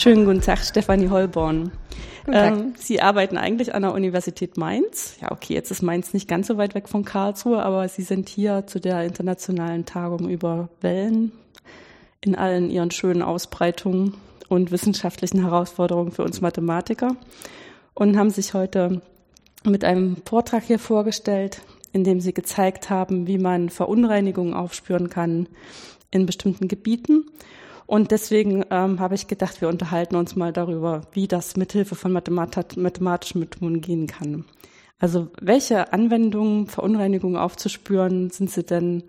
Schönen guten Tag, Stefanie Holborn. Ähm, Sie arbeiten eigentlich an der Universität Mainz. Ja, okay, jetzt ist Mainz nicht ganz so weit weg von Karlsruhe, aber Sie sind hier zu der internationalen Tagung über Wellen in allen ihren schönen Ausbreitungen und wissenschaftlichen Herausforderungen für uns Mathematiker und haben sich heute mit einem Vortrag hier vorgestellt, in dem Sie gezeigt haben, wie man Verunreinigungen aufspüren kann in bestimmten Gebieten und deswegen ähm, habe ich gedacht, wir unterhalten uns mal darüber, wie das mithilfe von Mathemat mathematischen Methoden gehen kann. Also welche Anwendungen, Verunreinigungen aufzuspüren, sind Sie denn,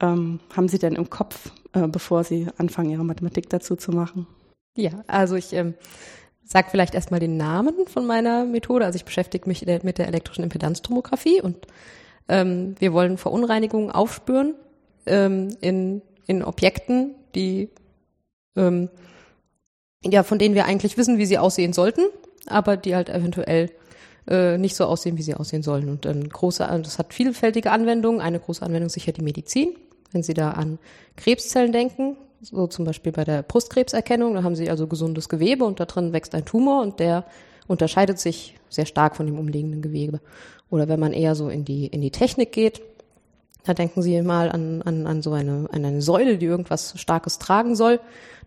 ähm, haben Sie denn im Kopf, äh, bevor Sie anfangen, Ihre Mathematik dazu zu machen? Ja, also ich ähm, sage vielleicht erstmal den Namen von meiner Methode. Also ich beschäftige mich mit der elektrischen Impedanztomographie und ähm, wir wollen Verunreinigungen aufspüren ähm, in, in Objekten, die ähm, ja, von denen wir eigentlich wissen, wie sie aussehen sollten, aber die halt eventuell äh, nicht so aussehen, wie sie aussehen sollen. Und ein große, das hat vielfältige Anwendungen. Eine große Anwendung sicher die Medizin. Wenn Sie da an Krebszellen denken, so zum Beispiel bei der Brustkrebserkennung, da haben Sie also gesundes Gewebe und da drin wächst ein Tumor und der unterscheidet sich sehr stark von dem umliegenden Gewebe. Oder wenn man eher so in die, in die Technik geht, da denken Sie mal an, an, an so eine, an eine Säule, die irgendwas Starkes tragen soll.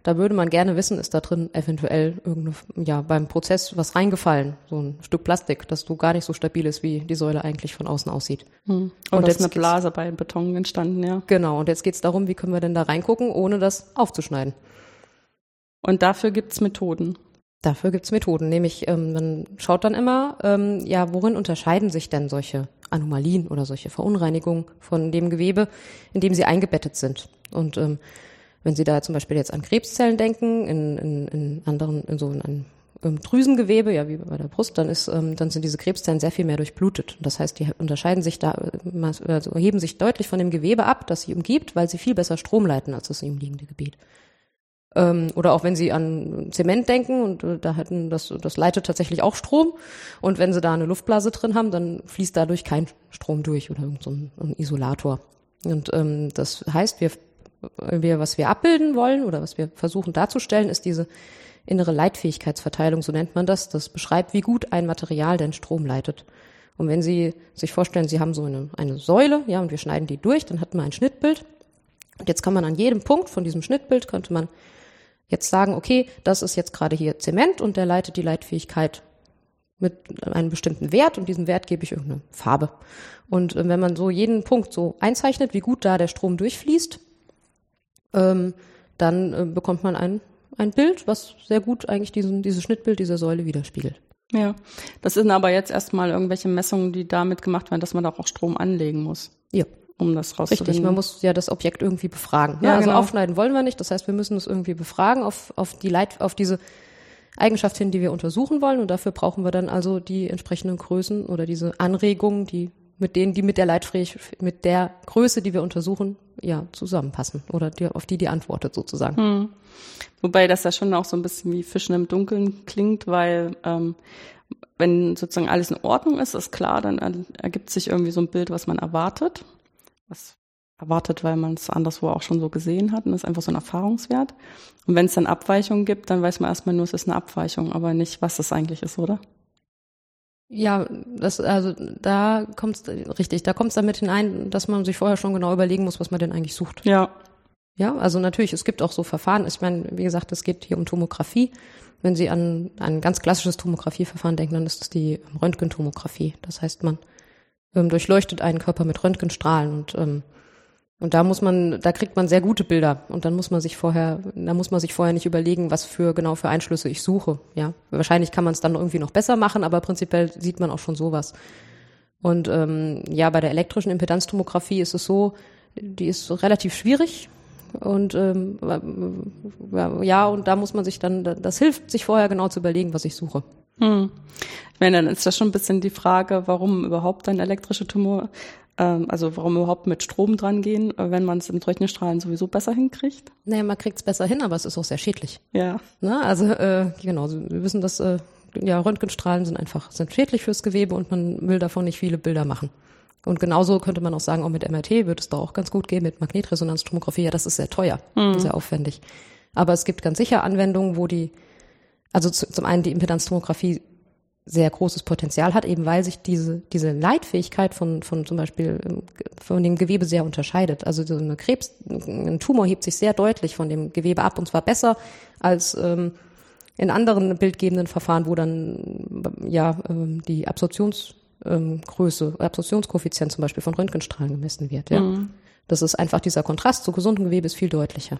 Da würde man gerne wissen, ist da drin eventuell irgendeine, ja, beim Prozess was reingefallen, so ein Stück Plastik, das so gar nicht so stabil ist, wie die Säule eigentlich von außen aussieht. Hm. Und, und jetzt ist eine Blase bei Beton entstanden, ja. Genau, und jetzt geht es darum, wie können wir denn da reingucken, ohne das aufzuschneiden. Und dafür gibt's Methoden. Dafür gibt's Methoden, nämlich ähm, man schaut dann immer, ähm, ja, worin unterscheiden sich denn solche Anomalien oder solche Verunreinigungen von dem Gewebe, in dem sie eingebettet sind. Und ähm, wenn Sie da zum Beispiel jetzt an Krebszellen denken, in, in, in anderen, in so einem Drüsengewebe, ja wie bei der Brust, dann ist, ähm, dann sind diese Krebszellen sehr viel mehr durchblutet. Das heißt, die unterscheiden sich da, also heben sich deutlich von dem Gewebe ab, das sie umgibt, weil sie viel besser Strom leiten als das umliegende Gebiet. Ähm, oder auch wenn Sie an Zement denken und äh, da hätten das, das leitet tatsächlich auch Strom. Und wenn Sie da eine Luftblase drin haben, dann fließt dadurch kein Strom durch oder so ein, ein Isolator. Und ähm, das heißt, wir, wir, was wir abbilden wollen oder was wir versuchen darzustellen, ist diese innere Leitfähigkeitsverteilung, so nennt man das. Das beschreibt, wie gut ein Material denn Strom leitet. Und wenn Sie sich vorstellen, Sie haben so eine, eine Säule, ja, und wir schneiden die durch, dann hat man ein Schnittbild. Und jetzt kann man an jedem Punkt von diesem Schnittbild könnte man jetzt sagen, okay, das ist jetzt gerade hier Zement und der leitet die Leitfähigkeit mit einem bestimmten Wert und diesem Wert gebe ich irgendeine Farbe. Und äh, wenn man so jeden Punkt so einzeichnet, wie gut da der Strom durchfließt, ähm, dann äh, bekommt man ein, ein Bild, was sehr gut eigentlich diesen, dieses Schnittbild dieser Säule widerspiegelt. Ja, das sind aber jetzt erstmal irgendwelche Messungen, die damit gemacht werden, dass man da auch Strom anlegen muss. Ja um das rauszufinden. Richtig, man muss ja das Objekt irgendwie befragen. Ja, also genau. aufschneiden wollen wir nicht. Das heißt, wir müssen es irgendwie befragen auf, auf die Leit, auf diese Eigenschaft hin, die wir untersuchen wollen. Und dafür brauchen wir dann also die entsprechenden Größen oder diese Anregungen, die mit denen, die mit der Leitfähigkeit, mit der Größe, die wir untersuchen, ja, zusammenpassen oder die, auf die die antwortet sozusagen. Hm. Wobei das ja schon auch so ein bisschen wie Fischen im Dunkeln klingt, weil ähm, wenn sozusagen alles in Ordnung ist, ist klar, dann ergibt sich irgendwie so ein Bild, was man erwartet was erwartet, weil man es anderswo auch schon so gesehen hat und das ist einfach so ein Erfahrungswert. Und wenn es dann Abweichungen gibt, dann weiß man erstmal nur, es ist eine Abweichung, aber nicht, was das eigentlich ist, oder? Ja, das, also da kommt es richtig, da kommt es damit hinein, dass man sich vorher schon genau überlegen muss, was man denn eigentlich sucht. Ja. Ja, also natürlich, es gibt auch so Verfahren. Ich meine, wie gesagt, es geht hier um Tomographie. Wenn Sie an, an ein ganz klassisches Tomografieverfahren denken, dann ist es die Röntgentomographie. Das heißt, man ähm, durchleuchtet einen Körper mit Röntgenstrahlen und ähm, und da muss man, da kriegt man sehr gute Bilder und dann muss man sich vorher, da muss man sich vorher nicht überlegen, was für genau für Einschlüsse ich suche. Ja, wahrscheinlich kann man es dann irgendwie noch besser machen, aber prinzipiell sieht man auch schon sowas. Und ähm, ja, bei der elektrischen Impedanztomographie ist es so, die ist relativ schwierig und ähm, ja, und da muss man sich dann, das hilft, sich vorher genau zu überlegen, was ich suche. Hm. Ich meine, dann ist das schon ein bisschen die Frage, warum überhaupt ein elektrischer Tumor, also warum überhaupt mit Strom dran gehen, wenn man es mit Röntgenstrahlen sowieso besser hinkriegt? Naja, man kriegt es besser hin, aber es ist auch sehr schädlich. Ja. Na, also äh, genau, wir wissen, dass äh, ja, Röntgenstrahlen sind einfach sind schädlich fürs Gewebe und man will davon nicht viele Bilder machen. Und genauso könnte man auch sagen, auch mit MRT würde es da auch ganz gut gehen, mit Magnetresonanztomographie. Ja, das ist sehr teuer, mhm. sehr aufwendig. Aber es gibt ganz sicher Anwendungen, wo die also zu, zum einen die Impedanztomographie sehr großes Potenzial hat, eben weil sich diese, diese Leitfähigkeit von, von zum Beispiel ähm, von dem Gewebe sehr unterscheidet. Also so eine Krebs, ein Tumor hebt sich sehr deutlich von dem Gewebe ab und zwar besser als ähm, in anderen bildgebenden Verfahren, wo dann ja ähm, die Absorptionsgröße, ähm, Absorptionskoeffizient zum Beispiel von Röntgenstrahlen gemessen wird. Ja. Mhm. Das ist einfach dieser Kontrast zu gesundem Gewebe ist viel deutlicher.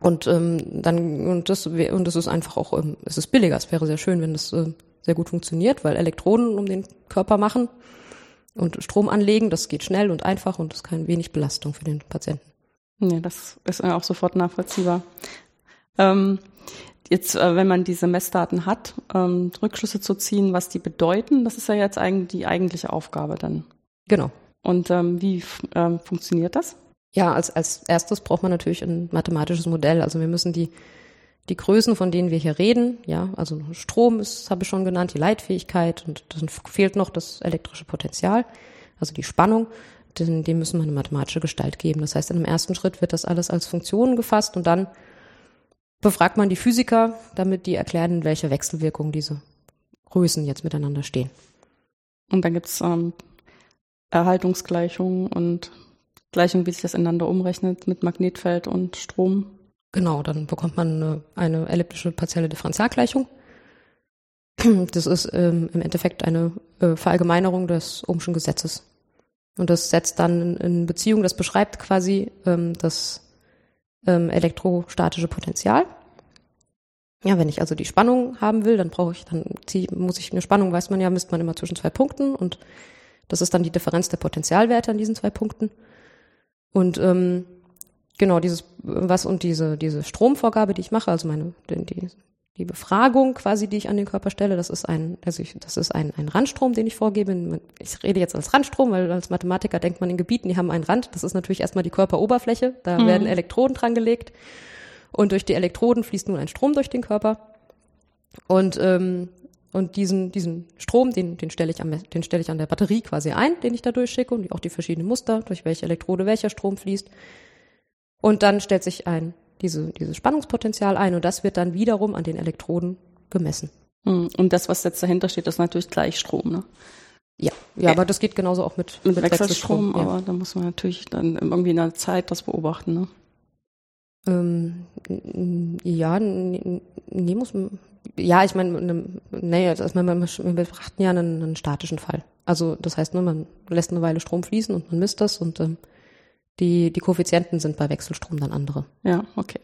Und ähm, dann und das und das ist einfach auch ähm, es ist billiger. Es wäre sehr schön, wenn das äh, sehr gut funktioniert, weil Elektroden um den Körper machen und Strom anlegen, das geht schnell und einfach und ist keine wenig Belastung für den Patienten. Nee, das ist auch sofort nachvollziehbar. Ähm, jetzt, äh, wenn man diese Messdaten hat, ähm, Rückschlüsse zu ziehen, was die bedeuten, das ist ja jetzt eigentlich die eigentliche Aufgabe dann. Genau. Und ähm, wie ähm, funktioniert das? Ja, als, als erstes braucht man natürlich ein mathematisches Modell. Also wir müssen die die Größen, von denen wir hier reden, ja, also Strom ist, habe ich schon genannt, die Leitfähigkeit und dann fehlt noch das elektrische Potenzial, also die Spannung, denn dem müssen wir eine mathematische Gestalt geben. Das heißt, in einem ersten Schritt wird das alles als Funktionen gefasst und dann befragt man die Physiker, damit die erklären, in welcher Wechselwirkung diese Größen jetzt miteinander stehen. Und dann gibt's ähm, Erhaltungsgleichungen und Gleichungen, wie sich das ineinander umrechnet mit Magnetfeld und Strom. Genau, dann bekommt man eine, eine elliptische partielle Differentialgleichung. Das ist ähm, im Endeffekt eine äh, Verallgemeinerung des Ohmschen Gesetzes. Und das setzt dann in, Beziehung, das beschreibt quasi ähm, das ähm, elektrostatische Potential. Ja, wenn ich also die Spannung haben will, dann brauche ich, dann zieh, muss ich eine Spannung, weiß man ja, misst man immer zwischen zwei Punkten und das ist dann die Differenz der Potentialwerte an diesen zwei Punkten. Und ähm, genau, dieses, was und diese, diese Stromvorgabe, die ich mache, also meine, die, die Befragung quasi, die ich an den Körper stelle, das ist ein, also ich, das ist ein, ein Randstrom, den ich vorgebe. Ich rede jetzt als Randstrom, weil als Mathematiker denkt man in Gebieten, die haben einen Rand. Das ist natürlich erstmal die Körperoberfläche. Da mhm. werden Elektroden dran gelegt. Und durch die Elektroden fließt nun ein Strom durch den Körper. Und, ähm, und diesen, diesen Strom, den, den stelle ich am, den stelle ich an der Batterie quasi ein, den ich da durchschicke und auch die verschiedenen Muster, durch welche Elektrode welcher Strom fließt. Und dann stellt sich ein diese, dieses Spannungspotenzial ein und das wird dann wiederum an den Elektroden gemessen. Hm, und das, was jetzt dahinter steht, ist natürlich Gleichstrom, ne? Ja, ja, aber das geht genauso auch mit, mit, mit Wechselstrom, Wechselstrom ja. aber da muss man natürlich dann irgendwie in der Zeit das beobachten, ne? Ähm, ja, nee, muss man, ja, ich meine, ne, nee, also wir, wir betrachten ja einen, einen statischen Fall. Also das heißt, ne, man lässt eine Weile Strom fließen und man misst das und ähm, die, die Koeffizienten sind bei Wechselstrom dann andere. Ja, okay.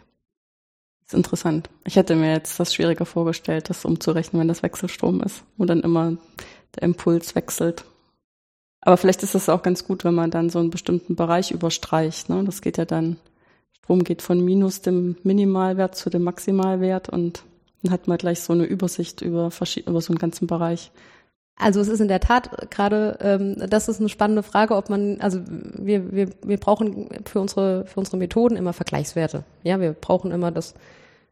Ist interessant. Ich hätte mir jetzt das schwieriger vorgestellt, das umzurechnen, wenn das Wechselstrom ist, wo dann immer der Impuls wechselt. Aber vielleicht ist das auch ganz gut, wenn man dann so einen bestimmten Bereich überstreicht. Ne? Das geht ja dann, Strom geht von minus dem Minimalwert zu dem Maximalwert und dann hat man gleich so eine Übersicht über, über so einen ganzen Bereich. Also es ist in der Tat gerade, ähm, das ist eine spannende Frage, ob man, also wir, wir, wir brauchen für unsere, für unsere Methoden immer Vergleichswerte. Ja, wir brauchen immer das,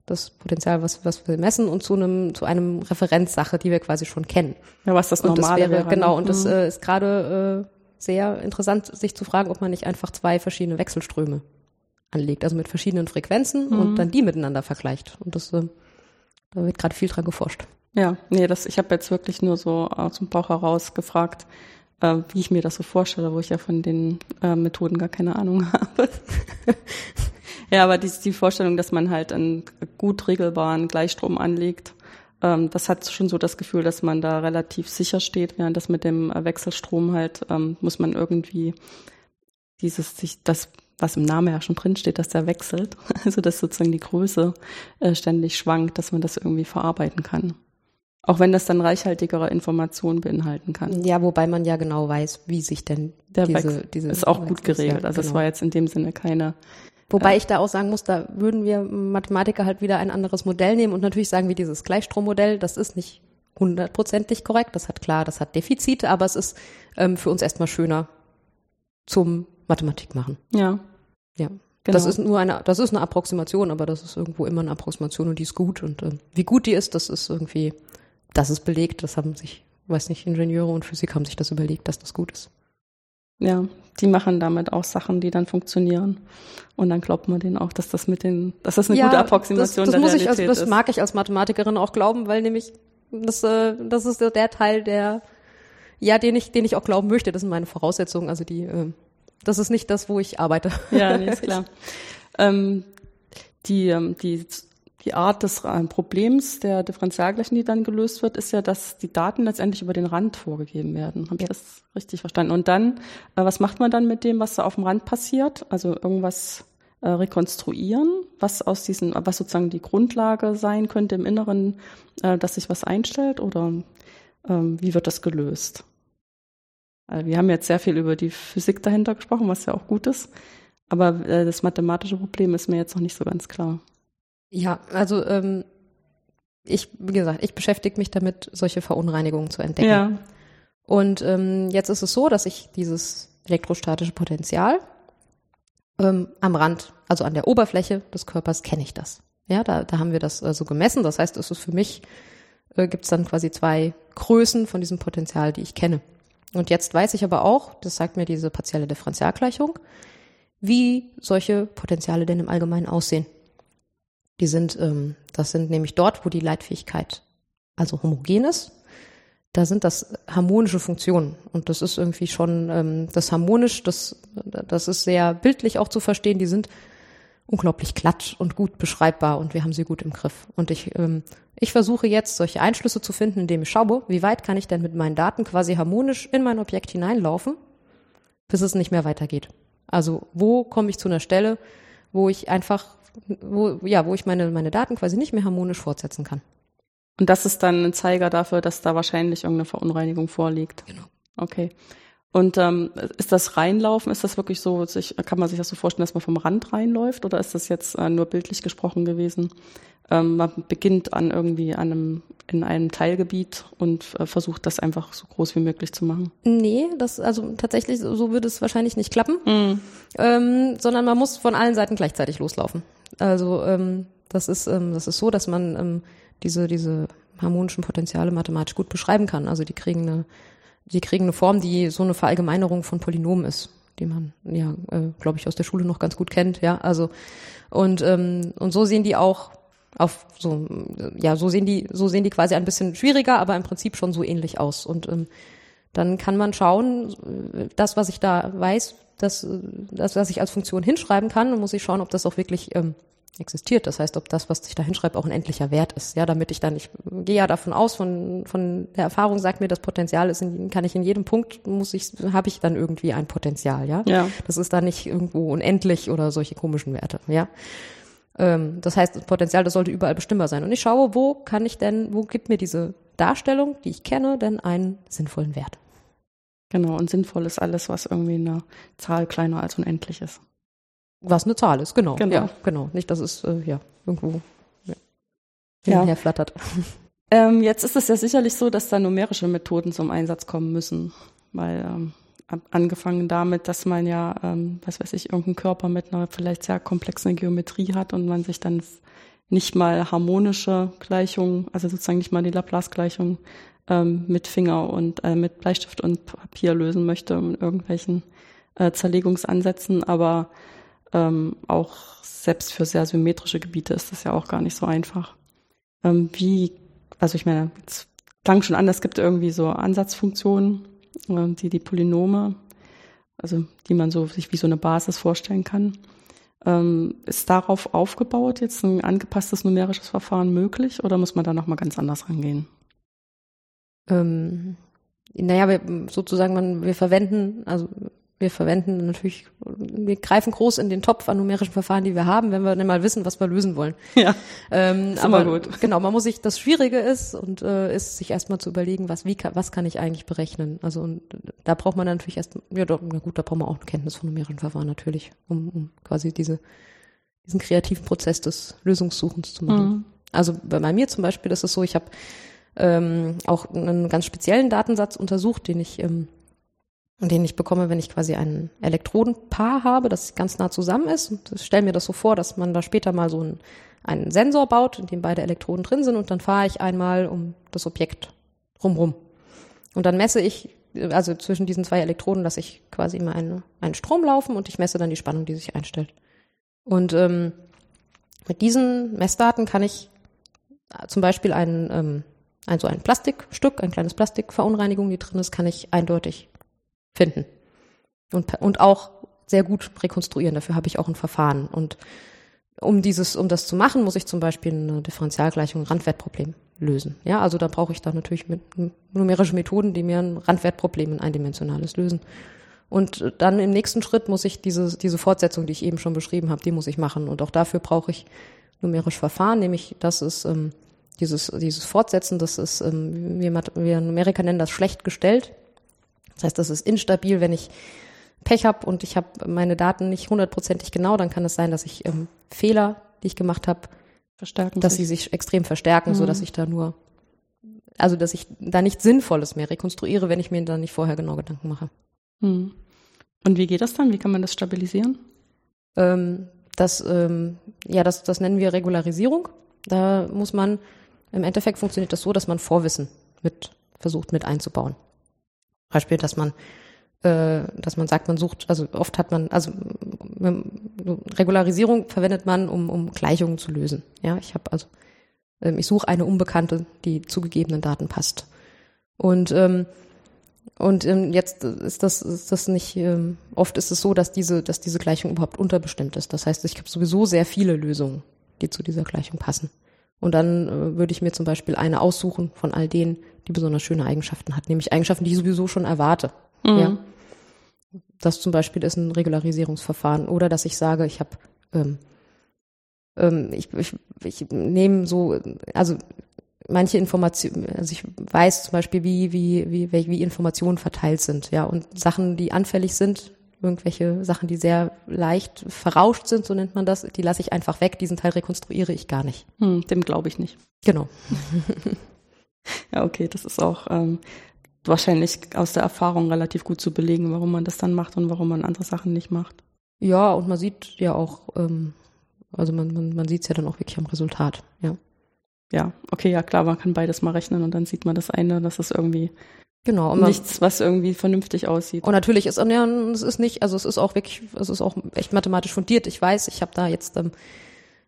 das Potenzial, was, was wir messen und zu einem, zu einem Referenzsache, die wir quasi schon kennen. Ja, was das normale und das wäre. wäre genau, und das mhm. äh, ist gerade äh, sehr interessant, sich zu fragen, ob man nicht einfach zwei verschiedene Wechselströme anlegt, also mit verschiedenen Frequenzen mhm. und dann die miteinander vergleicht. Und das, äh, da wird gerade viel dran geforscht. Ja, nee, das, ich habe jetzt wirklich nur so aus dem Bauch heraus gefragt, äh, wie ich mir das so vorstelle, wo ich ja von den äh, Methoden gar keine Ahnung habe. ja, aber die, die Vorstellung, dass man halt einen gut regelbaren Gleichstrom anlegt, ähm, das hat schon so das Gefühl, dass man da relativ sicher steht, während das mit dem Wechselstrom halt ähm, muss man irgendwie dieses sich das was im Namen ja schon drin steht, dass der wechselt, also dass sozusagen die Größe äh, ständig schwankt, dass man das irgendwie verarbeiten kann. Auch wenn das dann reichhaltigere Informationen beinhalten kann. Ja, wobei man ja genau weiß, wie sich denn Der diese, diese ist auch gut geregelt. also genau. es war jetzt in dem Sinne keine. Wobei äh, ich da auch sagen muss, da würden wir Mathematiker halt wieder ein anderes Modell nehmen und natürlich sagen wir dieses Gleichstrommodell, das ist nicht hundertprozentig korrekt. Das hat klar, das hat Defizite, aber es ist ähm, für uns erstmal schöner zum Mathematik machen. Ja. Ja. Genau. Das ist nur eine, das ist eine Approximation, aber das ist irgendwo immer eine Approximation und die ist gut. Und ähm, wie gut die ist, das ist irgendwie das ist belegt, das haben sich, weiß nicht, Ingenieure und Physiker haben sich das überlegt, dass das gut ist. Ja, die machen damit auch Sachen, die dann funktionieren. Und dann glaubt man denen auch, dass das mit den, dass das eine ja, gute Approximation das, das der muss Realität ich als, ist. Das mag ich als Mathematikerin auch glauben, weil nämlich das, äh, das ist der Teil, der ja, den ich, den ich auch glauben möchte. Das sind meine Voraussetzungen. Also die, äh, das ist nicht das, wo ich arbeite. Ja, nee, ist klar. ähm, die, ähm, die die Art des Problems der Differentialgleichung, die dann gelöst wird, ist ja, dass die Daten letztendlich über den Rand vorgegeben werden. Habe ich das richtig verstanden? Und dann, äh, was macht man dann mit dem, was da auf dem Rand passiert? Also irgendwas äh, rekonstruieren, was aus diesen, was sozusagen die Grundlage sein könnte im Inneren, äh, dass sich was einstellt oder ähm, wie wird das gelöst? Also wir haben jetzt sehr viel über die Physik dahinter gesprochen, was ja auch gut ist. Aber äh, das mathematische Problem ist mir jetzt noch nicht so ganz klar. Ja, also ähm, ich, wie gesagt, ich beschäftige mich damit, solche Verunreinigungen zu entdecken. Ja. Und ähm, jetzt ist es so, dass ich dieses elektrostatische Potenzial ähm, am Rand, also an der Oberfläche des Körpers, kenne ich das. Ja, da, da haben wir das äh, so gemessen. Das heißt, es ist für mich, äh, gibt es dann quasi zwei Größen von diesem Potenzial, die ich kenne. Und jetzt weiß ich aber auch, das sagt mir diese partielle Differentialgleichung, wie solche Potenziale denn im Allgemeinen aussehen. Die sind, ähm, das sind nämlich dort, wo die Leitfähigkeit also homogen ist, da sind das harmonische Funktionen. Und das ist irgendwie schon, ähm, das harmonisch, das, das ist sehr bildlich auch zu verstehen, die sind unglaublich glatt und gut beschreibbar und wir haben sie gut im Griff. Und ich, ähm, ich versuche jetzt solche Einschlüsse zu finden, indem ich schaue, wie weit kann ich denn mit meinen Daten quasi harmonisch in mein Objekt hineinlaufen, bis es nicht mehr weitergeht. Also wo komme ich zu einer Stelle, wo ich einfach wo, ja, wo ich meine, meine Daten quasi nicht mehr harmonisch fortsetzen kann. Und das ist dann ein Zeiger dafür, dass da wahrscheinlich irgendeine Verunreinigung vorliegt. Genau. Okay. Und ähm, ist das Reinlaufen, ist das wirklich so, sich, kann man sich das so vorstellen, dass man vom Rand reinläuft oder ist das jetzt äh, nur bildlich gesprochen gewesen? Ähm, man beginnt an irgendwie einem, in einem Teilgebiet und äh, versucht das einfach so groß wie möglich zu machen. Nee, das, also tatsächlich, so, so würde es wahrscheinlich nicht klappen, mm. ähm, sondern man muss von allen Seiten gleichzeitig loslaufen. Also ähm, das ist ähm, das ist so, dass man ähm, diese diese harmonischen Potenziale mathematisch gut beschreiben kann. Also die kriegen eine die kriegen eine Form, die so eine Verallgemeinerung von Polynomen ist, die man ja äh, glaube ich aus der Schule noch ganz gut kennt. Ja, also und ähm, und so sehen die auch auf so ja so sehen die so sehen die quasi ein bisschen schwieriger, aber im Prinzip schon so ähnlich aus und ähm, dann kann man schauen, das, was ich da weiß, das, das, was ich als Funktion hinschreiben kann, dann muss ich schauen, ob das auch wirklich ähm, existiert. Das heißt, ob das, was ich da hinschreibe, auch ein endlicher Wert ist. Ja, damit ich dann, ich gehe ja davon aus, von, von der Erfahrung sagt mir, das Potenzial ist, in, kann ich in jedem Punkt, muss ich, habe ich dann irgendwie ein Potenzial, ja. ja. Das ist dann nicht irgendwo unendlich oder solche komischen Werte, ja. Ähm, das heißt, das Potenzial, das sollte überall bestimmbar sein. Und ich schaue, wo kann ich denn, wo gibt mir diese Darstellung, die ich kenne, denn einen sinnvollen Wert? Genau, und sinnvoll ist alles, was irgendwie eine Zahl kleiner als unendlich ist. Was eine Zahl ist, genau. Genau. Ja, genau. Nicht, dass es äh, ja irgendwo ja, ja. herflattert. Ähm, jetzt ist es ja sicherlich so, dass da numerische Methoden zum Einsatz kommen müssen, weil ähm, angefangen damit, dass man ja, ähm, was weiß ich, irgendeinen Körper mit einer vielleicht sehr komplexen Geometrie hat und man sich dann nicht mal harmonische Gleichungen, also sozusagen nicht mal die Laplace-Gleichung ähm, mit Finger und äh, mit Bleistift und Papier lösen möchte in irgendwelchen äh, Zerlegungsansätzen, aber ähm, auch selbst für sehr symmetrische Gebiete ist das ja auch gar nicht so einfach. Ähm, wie, also ich meine, es klang schon an, es gibt irgendwie so Ansatzfunktionen, äh, die die Polynome, also die man so sich wie so eine Basis vorstellen kann. Ähm, ist darauf aufgebaut jetzt ein angepasstes numerisches Verfahren möglich oder muss man da nochmal ganz anders rangehen? Ähm, naja, wir, sozusagen, man, wir verwenden, also wir verwenden natürlich, wir greifen groß in den Topf an numerischen Verfahren, die wir haben, wenn wir dann mal wissen, was wir lösen wollen. Ja. Ähm, ist aber gut. genau, man muss sich, das Schwierige ist und äh, ist sich erstmal zu überlegen, was, wie, was kann ich eigentlich berechnen? Also und da braucht man natürlich erst, ja, doch, na gut, da braucht man auch eine Kenntnis von numerischen Verfahren natürlich, um, um quasi diese, diesen kreativen Prozess des Lösungssuchens zu machen. Mhm. Also bei mir zum Beispiel ist es so, ich habe ähm, auch einen ganz speziellen Datensatz untersucht, den ich, ähm, den ich bekomme, wenn ich quasi ein Elektrodenpaar habe, das ganz nah zusammen ist. Und ich stelle mir das so vor, dass man da später mal so einen, einen Sensor baut, in dem beide Elektroden drin sind und dann fahre ich einmal um das Objekt rumrum. Und dann messe ich also zwischen diesen zwei Elektroden lasse ich quasi immer eine, einen Strom laufen und ich messe dann die Spannung, die sich einstellt. Und ähm, mit diesen Messdaten kann ich zum Beispiel ein, ähm, ein so ein Plastikstück, ein kleines Plastikverunreinigung, die drin ist, kann ich eindeutig finden. Und, und auch sehr gut rekonstruieren. Dafür habe ich auch ein Verfahren. Und um dieses, um das zu machen, muss ich zum Beispiel eine Differentialgleichung, ein Randwertproblem lösen. Ja, also da brauche ich dann natürlich mit numerische Methoden, die mir ein Randwertproblem, ein eindimensionales lösen. Und dann im nächsten Schritt muss ich diese, diese Fortsetzung, die ich eben schon beschrieben habe, die muss ich machen. Und auch dafür brauche ich numerische Verfahren, nämlich das ist dieses, dieses Fortsetzen, das ist, ähm, wir, wir Numeriker nennen das schlecht gestellt. Das heißt, das ist instabil, wenn ich Pech habe und ich habe meine Daten nicht hundertprozentig genau, dann kann es sein, dass ich ähm, Fehler, die ich gemacht habe, verstärken, dass sich. sie sich extrem verstärken, mhm. so dass ich da nur, also dass ich da nichts Sinnvolles mehr rekonstruiere, wenn ich mir da nicht vorher genau Gedanken mache. Mhm. Und wie geht das dann? Wie kann man das stabilisieren? Ähm, das, ähm, ja, das, das nennen wir Regularisierung. Da muss man, im Endeffekt funktioniert das so, dass man Vorwissen mit versucht mit einzubauen. Beispiel, dass man äh, dass man sagt, man sucht, also oft hat man, also Regularisierung verwendet man, um, um Gleichungen zu lösen. Ja, ich habe also, ähm, ich suche eine Unbekannte, die zu gegebenen Daten passt. Und ähm, und ähm, jetzt ist das, ist das nicht, ähm, oft ist es so, dass diese, dass diese Gleichung überhaupt unterbestimmt ist. Das heißt, ich habe sowieso sehr viele Lösungen, die zu dieser Gleichung passen. Und dann äh, würde ich mir zum Beispiel eine aussuchen von all denen, die besonders schöne Eigenschaften hat, nämlich Eigenschaften, die ich sowieso schon erwarte. Mhm. Ja? Das zum Beispiel ist ein Regularisierungsverfahren. Oder dass ich sage, ich habe, ähm, ähm, ich, ich, ich nehme so, also manche Informationen, also ich weiß zum Beispiel, wie, wie, wie, wie Informationen verteilt sind, ja, und Sachen, die anfällig sind, irgendwelche Sachen, die sehr leicht verrauscht sind, so nennt man das, die lasse ich einfach weg, diesen Teil rekonstruiere ich gar nicht. Hm, dem glaube ich nicht. Genau. ja, okay, das ist auch ähm, wahrscheinlich aus der Erfahrung relativ gut zu belegen, warum man das dann macht und warum man andere Sachen nicht macht. Ja, und man sieht ja auch, ähm, also man, man, man sieht es ja dann auch wirklich am Resultat, ja. Ja, okay, ja klar, man kann beides mal rechnen und dann sieht man das eine, das ist irgendwie Genau. Und Nichts, was irgendwie vernünftig aussieht. Und natürlich ist, ja, es ist nicht, also es ist auch wirklich, es ist auch echt mathematisch fundiert. Ich weiß, ich habe da jetzt ähm,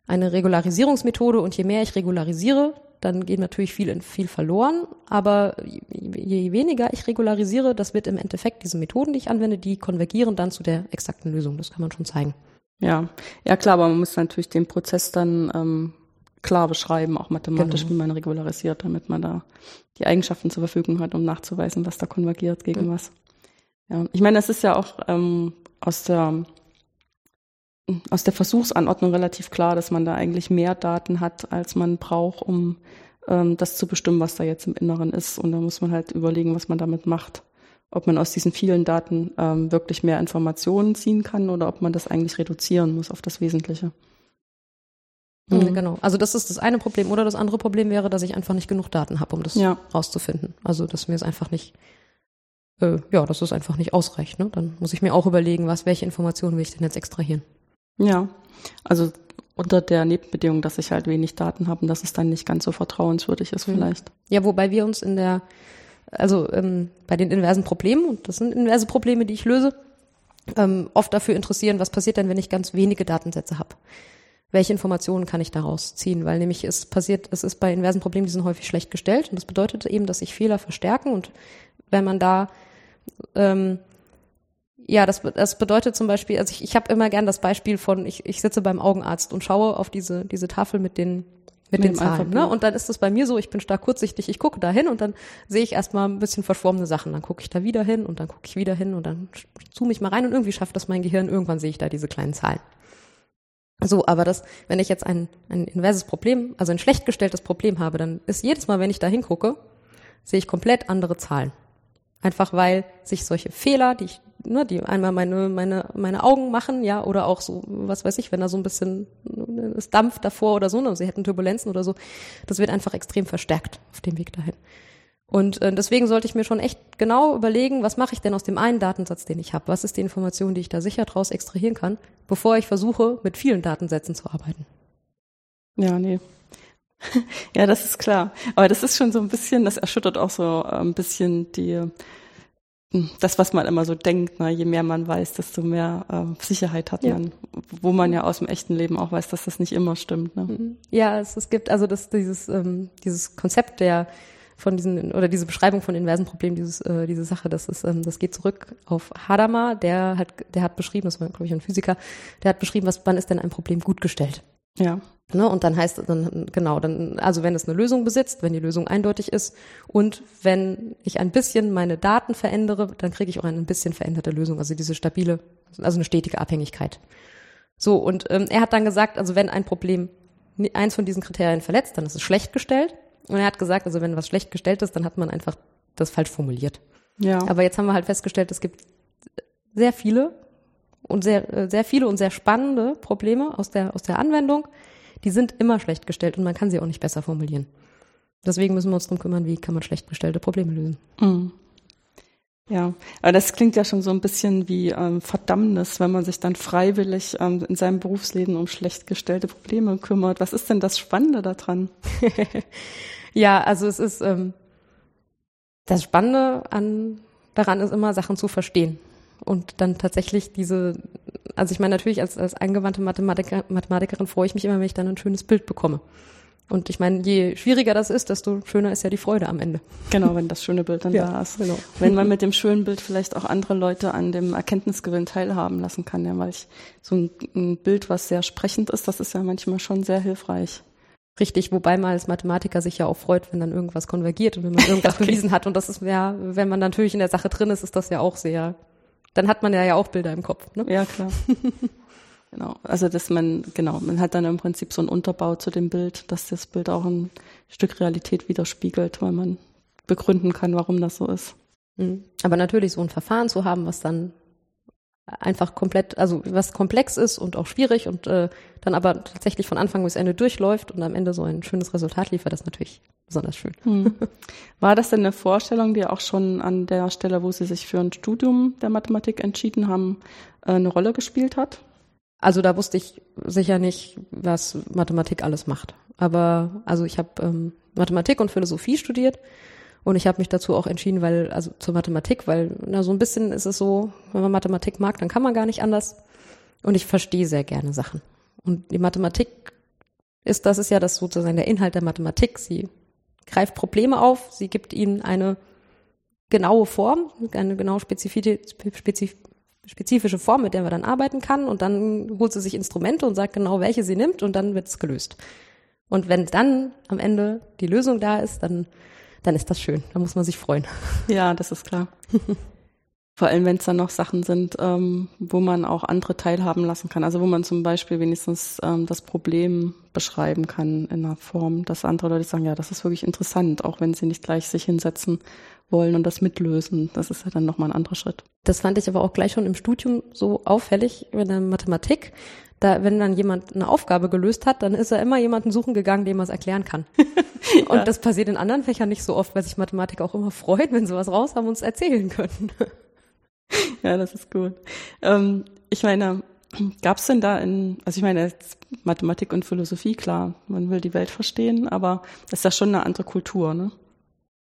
eine Regularisierungsmethode und je mehr ich regularisiere, dann geht natürlich viel, viel verloren. Aber je weniger ich regularisiere, das wird im Endeffekt diese Methoden, die ich anwende, die konvergieren dann zu der exakten Lösung. Das kann man schon zeigen. Ja, ja klar, aber man muss natürlich den Prozess dann ähm, klar beschreiben, auch mathematisch, genau. wie man regularisiert, damit man da die Eigenschaften zur Verfügung hat, um nachzuweisen, was da konvergiert gegen mhm. was. Ja, ich meine, das ist ja auch ähm, aus der aus der Versuchsanordnung relativ klar, dass man da eigentlich mehr Daten hat, als man braucht, um ähm, das zu bestimmen, was da jetzt im Inneren ist. Und da muss man halt überlegen, was man damit macht. Ob man aus diesen vielen Daten ähm, wirklich mehr Informationen ziehen kann oder ob man das eigentlich reduzieren muss auf das Wesentliche. Mhm. Genau. Also das ist das eine Problem. Oder das andere Problem wäre, dass ich einfach nicht genug Daten habe, um das ja. rauszufinden. Also dass mir es einfach nicht, äh, ja, dass es einfach nicht ausreicht. Ne? Dann muss ich mir auch überlegen, was, welche Informationen will ich denn jetzt extrahieren. Ja, also unter der Nebenbedingung, dass ich halt wenig Daten habe und dass es dann nicht ganz so vertrauenswürdig ist mhm. vielleicht. Ja, wobei wir uns in der, also ähm, bei den inversen Problemen, und das sind inverse Probleme, die ich löse, ähm, oft dafür interessieren, was passiert denn, wenn ich ganz wenige Datensätze habe welche Informationen kann ich daraus ziehen? Weil nämlich es passiert, es ist bei inversen Problemen, die sind häufig schlecht gestellt und das bedeutet eben, dass sich Fehler verstärken und wenn man da ähm, ja, das, das bedeutet zum Beispiel, also ich, ich habe immer gern das Beispiel von, ich, ich sitze beim Augenarzt und schaue auf diese, diese Tafel mit den, mit, mit den Zahlen. Ne? Und dann ist das bei mir so, ich bin stark kurzsichtig, ich gucke da hin und dann sehe ich erstmal ein bisschen verschwommene Sachen. Dann gucke ich da wieder hin und dann gucke ich wieder hin und dann zoome ich mal rein und irgendwie schafft das mein Gehirn, irgendwann sehe ich da diese kleinen Zahlen. So, aber das, wenn ich jetzt ein, ein inverses Problem, also ein schlecht gestelltes Problem habe, dann ist jedes Mal, wenn ich da hingucke, sehe ich komplett andere Zahlen. Einfach weil sich solche Fehler, die ich, ne, die einmal meine, meine, meine Augen machen, ja, oder auch so, was weiß ich, wenn da so ein bisschen, es dampft davor oder so, ne, sie hätten Turbulenzen oder so, das wird einfach extrem verstärkt auf dem Weg dahin. Und äh, deswegen sollte ich mir schon echt genau überlegen, was mache ich denn aus dem einen Datensatz, den ich habe? Was ist die Information, die ich da sicher draus extrahieren kann, bevor ich versuche, mit vielen Datensätzen zu arbeiten? Ja, nee. ja, das ist klar. Aber das ist schon so ein bisschen, das erschüttert auch so äh, ein bisschen die das, was man immer so denkt, ne? je mehr man weiß, desto mehr äh, Sicherheit hat ja. man, wo man ja aus dem echten Leben auch weiß, dass das nicht immer stimmt. Ne? Mhm. Ja, es, es gibt also das, dieses, ähm, dieses Konzept der von diesen oder diese Beschreibung von inversen Problemen, dieses, äh, diese Sache, das ist, ähm, das geht zurück auf Hadamar, der hat, der hat beschrieben, das war glaube ich ein Physiker, der hat beschrieben, was wann ist denn ein Problem gut gestellt? Ja. Ne, und dann heißt dann genau, dann also wenn es eine Lösung besitzt, wenn die Lösung eindeutig ist und wenn ich ein bisschen meine Daten verändere, dann kriege ich auch eine ein bisschen veränderte Lösung, also diese stabile, also eine stetige Abhängigkeit. So und ähm, er hat dann gesagt, also wenn ein Problem eins von diesen Kriterien verletzt, dann ist es schlecht gestellt. Und er hat gesagt, also wenn was schlecht gestellt ist, dann hat man einfach das falsch formuliert. Ja. Aber jetzt haben wir halt festgestellt, es gibt sehr viele und sehr, äh, sehr viele und sehr spannende Probleme aus der, aus der Anwendung. Die sind immer schlecht gestellt und man kann sie auch nicht besser formulieren. Deswegen müssen wir uns darum kümmern, wie kann man schlecht gestellte Probleme lösen. Mhm. Ja, aber das klingt ja schon so ein bisschen wie ähm, Verdammnis, wenn man sich dann freiwillig ähm, in seinem Berufsleben um schlecht gestellte Probleme kümmert. Was ist denn das Spannende daran? ja, also es ist ähm, das Spannende an daran ist immer Sachen zu verstehen und dann tatsächlich diese, also ich meine natürlich als, als angewandte Mathematiker, Mathematikerin freue ich mich immer, wenn ich dann ein schönes Bild bekomme. Und ich meine, je schwieriger das ist, desto schöner ist ja die Freude am Ende. Genau, wenn das schöne Bild dann ja, da ist. Genau. Wenn man mit dem schönen Bild vielleicht auch andere Leute an dem Erkenntnisgewinn teilhaben lassen kann, ja, weil ich so ein, ein Bild, was sehr sprechend ist, das ist ja manchmal schon sehr hilfreich. Richtig, wobei man als Mathematiker sich ja auch freut, wenn dann irgendwas konvergiert und wenn man irgendwas okay. bewiesen hat. Und das ist ja, wenn man natürlich in der Sache drin ist, ist das ja auch sehr dann hat man ja, ja auch Bilder im Kopf. Ne? Ja, klar. genau. Also dass man, genau, man hat dann im Prinzip so einen Unterbau zu dem Bild, dass das Bild auch ein Stück Realität widerspiegelt, weil man begründen kann, warum das so ist. Mhm. Aber natürlich so ein Verfahren zu haben, was dann einfach komplett, also was komplex ist und auch schwierig und äh, dann aber tatsächlich von Anfang bis Ende durchläuft und am Ende so ein schönes Resultat liefert, das ist natürlich besonders schön. Hm. War das denn eine Vorstellung, die auch schon an der Stelle, wo Sie sich für ein Studium der Mathematik entschieden haben, äh, eine Rolle gespielt hat? Also da wusste ich sicher nicht, was Mathematik alles macht. Aber also ich habe ähm, Mathematik und Philosophie studiert und ich habe mich dazu auch entschieden, weil, also zur Mathematik, weil na, so ein bisschen ist es so, wenn man Mathematik mag, dann kann man gar nicht anders. Und ich verstehe sehr gerne Sachen. Und die Mathematik ist, das ist ja das sozusagen der Inhalt der Mathematik. Sie greift Probleme auf, sie gibt ihnen eine genaue Form, eine genau spezifische Form, mit der man dann arbeiten kann. Und dann holt sie sich Instrumente und sagt genau, welche sie nimmt und dann wird es gelöst. Und wenn dann am Ende die Lösung da ist, dann dann ist das schön. Da muss man sich freuen. Ja, das ist klar. Vor allem, wenn es dann noch Sachen sind, ähm, wo man auch andere teilhaben lassen kann. Also wo man zum Beispiel wenigstens ähm, das Problem beschreiben kann in einer Form, dass andere Leute sagen, ja, das ist wirklich interessant, auch wenn sie nicht gleich sich hinsetzen wollen und das mitlösen. Das ist ja dann nochmal ein anderer Schritt. Das fand ich aber auch gleich schon im Studium so auffällig in der Mathematik, da, wenn dann jemand eine Aufgabe gelöst hat, dann ist er immer jemanden suchen gegangen, dem er es erklären kann. ja. Und das passiert in anderen Fächern nicht so oft, weil sich Mathematik auch immer freut, wenn sie was raus haben und es erzählen können. ja, das ist gut. Ähm, ich meine, gab es denn da in, also ich meine, Mathematik und Philosophie, klar, man will die Welt verstehen, aber das ist ja schon eine andere Kultur, ne?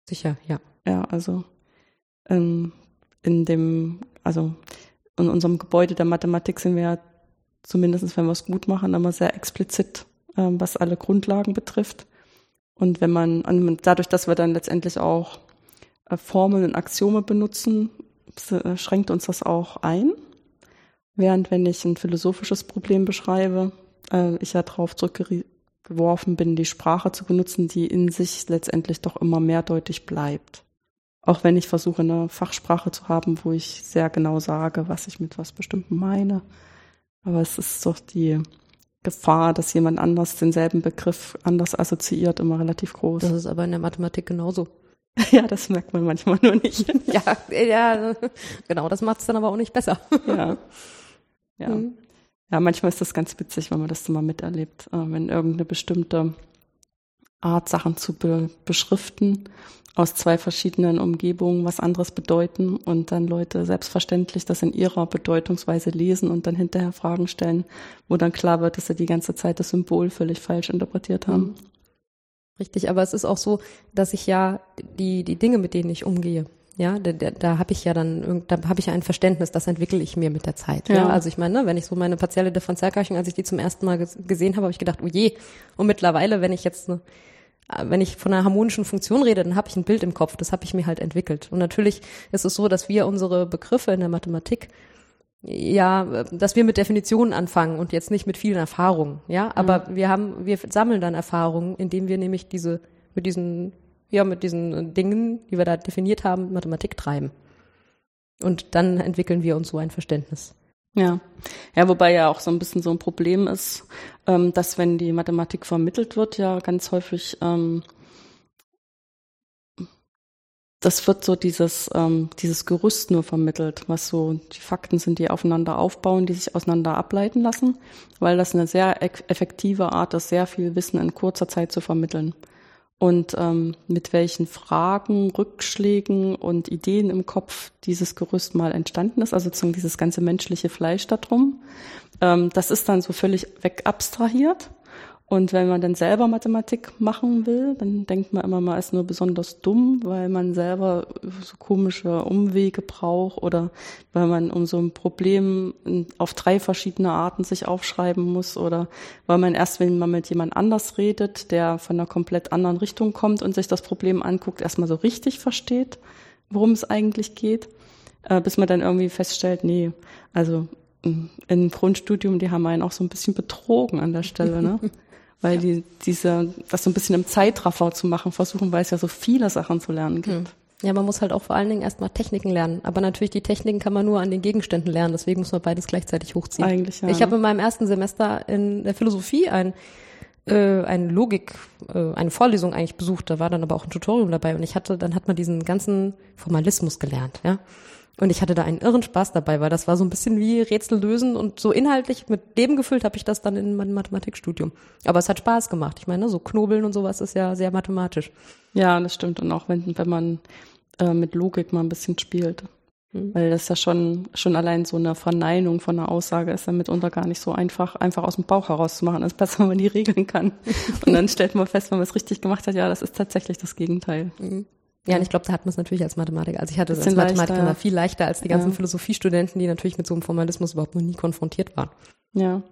Sicher, ja. Ja, also in, in dem, also in unserem Gebäude der Mathematik sind wir ja zumindest wenn wir es gut machen, immer sehr explizit, ähm, was alle Grundlagen betrifft. Und wenn man, dadurch, dass wir dann letztendlich auch äh, Formeln und Axiome benutzen, äh, schränkt uns das auch ein. Während wenn ich ein philosophisches Problem beschreibe, äh, ich ja darauf zurückgeworfen bin, die Sprache zu benutzen, die in sich letztendlich doch immer mehrdeutig bleibt. Auch wenn ich versuche, eine Fachsprache zu haben, wo ich sehr genau sage, was ich mit was Bestimmtem meine. Aber es ist doch die Gefahr, dass jemand anders denselben Begriff anders assoziiert, immer relativ groß. Das ist aber in der Mathematik genauso. ja, das merkt man manchmal nur nicht. ja, ja, genau, das macht es dann aber auch nicht besser. ja. Ja. Mhm. Ja, manchmal ist das ganz witzig, wenn man das mal miterlebt, äh, wenn irgendeine bestimmte Art, Sachen zu be beschriften aus zwei verschiedenen Umgebungen was anderes bedeuten und dann Leute selbstverständlich das in ihrer Bedeutungsweise lesen und dann hinterher Fragen stellen, wo dann klar wird, dass sie die ganze Zeit das Symbol völlig falsch interpretiert haben. Mhm. Richtig, aber es ist auch so, dass ich ja die, die Dinge, mit denen ich umgehe, Ja, da, da, da habe ich ja dann, da habe ich ja ein Verständnis, das entwickle ich mir mit der Zeit. Ja, ja? also ich meine, ne, wenn ich so meine partielle Differentialgleichung, als ich die zum ersten Mal gesehen habe, habe ich gedacht, oh je. Und mittlerweile, wenn ich jetzt, ne, wenn ich von einer harmonischen Funktion rede, dann habe ich ein Bild im Kopf. Das habe ich mir halt entwickelt. Und natürlich ist es so, dass wir unsere Begriffe in der Mathematik ja, dass wir mit Definitionen anfangen und jetzt nicht mit vielen Erfahrungen, ja, aber mhm. wir haben, wir sammeln dann Erfahrungen, indem wir nämlich diese, mit diesen, ja, mit diesen Dingen, die wir da definiert haben, Mathematik treiben. Und dann entwickeln wir uns so ein Verständnis. Ja, ja, wobei ja auch so ein bisschen so ein Problem ist, ähm, dass wenn die Mathematik vermittelt wird, ja ganz häufig ähm, das wird so dieses, ähm, dieses Gerüst nur vermittelt, was so die Fakten sind, die aufeinander aufbauen, die sich auseinander ableiten lassen, weil das eine sehr effektive Art ist, sehr viel Wissen in kurzer Zeit zu vermitteln. Und ähm, mit welchen Fragen, Rückschlägen und Ideen im Kopf dieses Gerüst mal entstanden ist, also sozusagen dieses ganze menschliche Fleisch darum, ähm, das ist dann so völlig wegabstrahiert. Und wenn man dann selber Mathematik machen will, dann denkt man immer, man ist nur besonders dumm, weil man selber so komische Umwege braucht oder weil man um so ein Problem auf drei verschiedene Arten sich aufschreiben muss oder weil man erst, wenn man mit jemand anders redet, der von einer komplett anderen Richtung kommt und sich das Problem anguckt, erstmal so richtig versteht, worum es eigentlich geht, äh, bis man dann irgendwie feststellt, nee, also im Grundstudium, die haben einen auch so ein bisschen betrogen an der Stelle, ne? weil die diese das so ein bisschen im Zeitraffer zu machen versuchen, weil es ja so viele Sachen zu lernen gibt. Hm. Ja, man muss halt auch vor allen Dingen erstmal Techniken lernen. Aber natürlich, die Techniken kann man nur an den Gegenständen lernen. Deswegen muss man beides gleichzeitig hochziehen. Eigentlich, ja. Ich habe in meinem ersten Semester in der Philosophie ein, äh, eine Logik, äh, eine Vorlesung eigentlich besucht. Da war dann aber auch ein Tutorium dabei. Und ich hatte, dann hat man diesen ganzen Formalismus gelernt, ja. Und ich hatte da einen irren Spaß dabei, weil das war so ein bisschen wie Rätsel lösen und so inhaltlich mit dem gefüllt habe ich das dann in meinem Mathematikstudium. Aber es hat Spaß gemacht. Ich meine, so Knobeln und sowas ist ja sehr mathematisch. Ja, das stimmt. Und auch wenn, wenn man äh, mit Logik mal ein bisschen spielt. Mhm. Weil das ja schon, schon allein so eine Verneinung von einer Aussage ist dann mitunter gar nicht so einfach, einfach aus dem Bauch herauszumachen. Es ist besser, wenn man die regeln kann. und dann stellt man fest, wenn man es richtig gemacht hat, ja, das ist tatsächlich das Gegenteil. Mhm. Ja, und ich glaube, da hat man es natürlich als Mathematiker. Also ich hatte das als Mathematiker leichter. viel leichter als die ganzen ja. Philosophiestudenten, die natürlich mit so einem Formalismus überhaupt noch nie konfrontiert waren. Ja.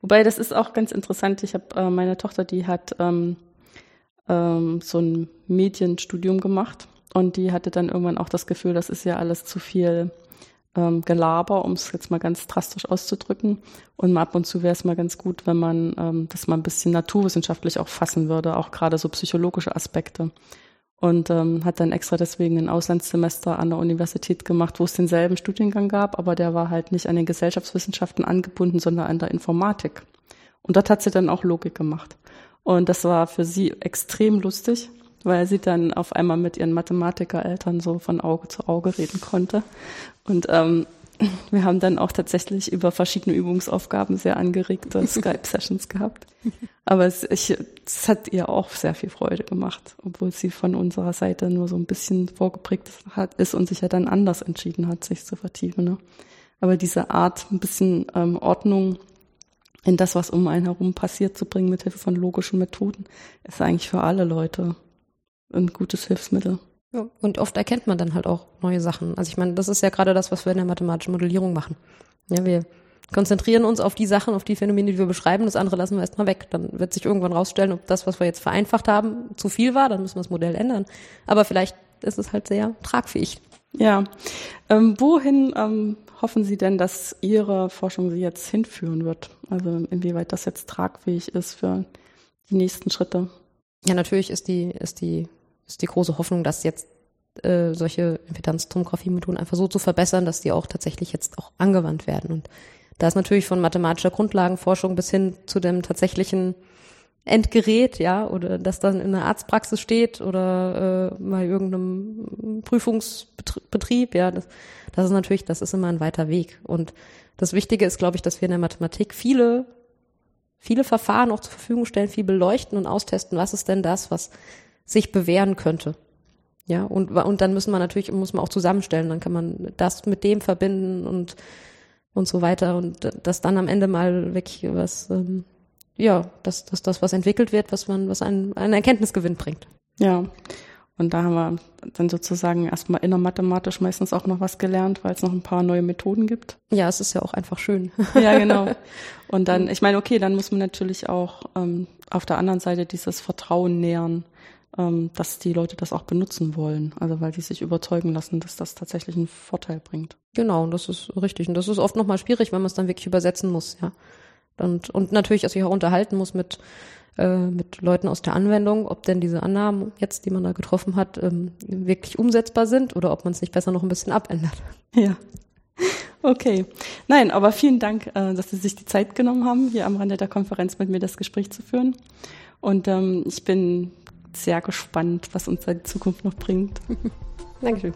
Wobei, das ist auch ganz interessant. Ich habe äh, meine Tochter, die hat ähm, ähm, so ein Medienstudium gemacht und die hatte dann irgendwann auch das Gefühl, das ist ja alles zu viel ähm, Gelaber, um es jetzt mal ganz drastisch auszudrücken. Und ab und zu wäre es mal ganz gut, wenn man ähm, das mal ein bisschen naturwissenschaftlich auch fassen würde, auch gerade so psychologische Aspekte und ähm, hat dann extra deswegen ein Auslandssemester an der Universität gemacht, wo es denselben Studiengang gab, aber der war halt nicht an den Gesellschaftswissenschaften angebunden, sondern an der Informatik. Und dort hat sie dann auch Logik gemacht. Und das war für sie extrem lustig, weil sie dann auf einmal mit ihren Mathematikereltern so von Auge zu Auge reden konnte. Und ähm, wir haben dann auch tatsächlich über verschiedene Übungsaufgaben sehr angeregte Skype-Sessions gehabt. Aber es, ich, es hat ihr auch sehr viel Freude gemacht, obwohl sie von unserer Seite nur so ein bisschen vorgeprägt hat, ist und sich ja dann anders entschieden hat, sich zu vertiefen. Ne? Aber diese Art, ein bisschen ähm, Ordnung in das, was um einen herum passiert, zu bringen, mit Hilfe von logischen Methoden, ist eigentlich für alle Leute ein gutes Hilfsmittel. Ja, und oft erkennt man dann halt auch neue Sachen. Also ich meine, das ist ja gerade das, was wir in der mathematischen Modellierung machen. Ja, wir konzentrieren uns auf die Sachen, auf die Phänomene, die wir beschreiben, das andere lassen wir erstmal weg. Dann wird sich irgendwann rausstellen, ob das, was wir jetzt vereinfacht haben, zu viel war, dann müssen wir das Modell ändern. Aber vielleicht ist es halt sehr tragfähig. Ja. Ähm, wohin ähm, hoffen Sie denn, dass Ihre Forschung Sie jetzt hinführen wird? Also inwieweit das jetzt tragfähig ist für die nächsten Schritte? Ja, natürlich ist die, ist die ist die große Hoffnung, dass jetzt äh, solche Impedanztomographie-Methoden einfach so zu verbessern, dass die auch tatsächlich jetzt auch angewandt werden. Und da ist natürlich von mathematischer Grundlagenforschung bis hin zu dem tatsächlichen Endgerät, ja, oder das dann in der Arztpraxis steht oder äh, bei irgendeinem Prüfungsbetrieb, ja, das, das ist natürlich, das ist immer ein weiter Weg. Und das Wichtige ist, glaube ich, dass wir in der Mathematik viele, viele Verfahren auch zur Verfügung stellen, viel beleuchten und austesten, was ist denn das, was sich bewähren könnte. Ja, und, und dann müssen wir natürlich, muss man auch zusammenstellen, dann kann man das mit dem verbinden und, und so weiter und das dann am Ende mal wirklich was, ähm, ja, dass, dass das was entwickelt wird, was man, was einen, einen Erkenntnisgewinn bringt. Ja. Und da haben wir dann sozusagen erstmal innermathematisch meistens auch noch was gelernt, weil es noch ein paar neue Methoden gibt. Ja, es ist ja auch einfach schön. Ja, genau. Und dann, ich meine, okay, dann muss man natürlich auch ähm, auf der anderen Seite dieses Vertrauen nähern, dass die Leute das auch benutzen wollen. Also weil die sich überzeugen lassen, dass das tatsächlich einen Vorteil bringt. Genau, und das ist richtig. Und das ist oft nochmal schwierig, wenn man es dann wirklich übersetzen muss, ja. Und, und natürlich sich auch unterhalten muss mit äh, mit Leuten aus der Anwendung, ob denn diese Annahmen jetzt, die man da getroffen hat, ähm, wirklich umsetzbar sind oder ob man es nicht besser noch ein bisschen abändert. Ja. Okay. Nein, aber vielen Dank, äh, dass Sie sich die Zeit genommen haben, hier am Rande der Konferenz mit mir das Gespräch zu führen. Und ähm, ich bin sehr gespannt, was uns die Zukunft noch bringt. Dankeschön.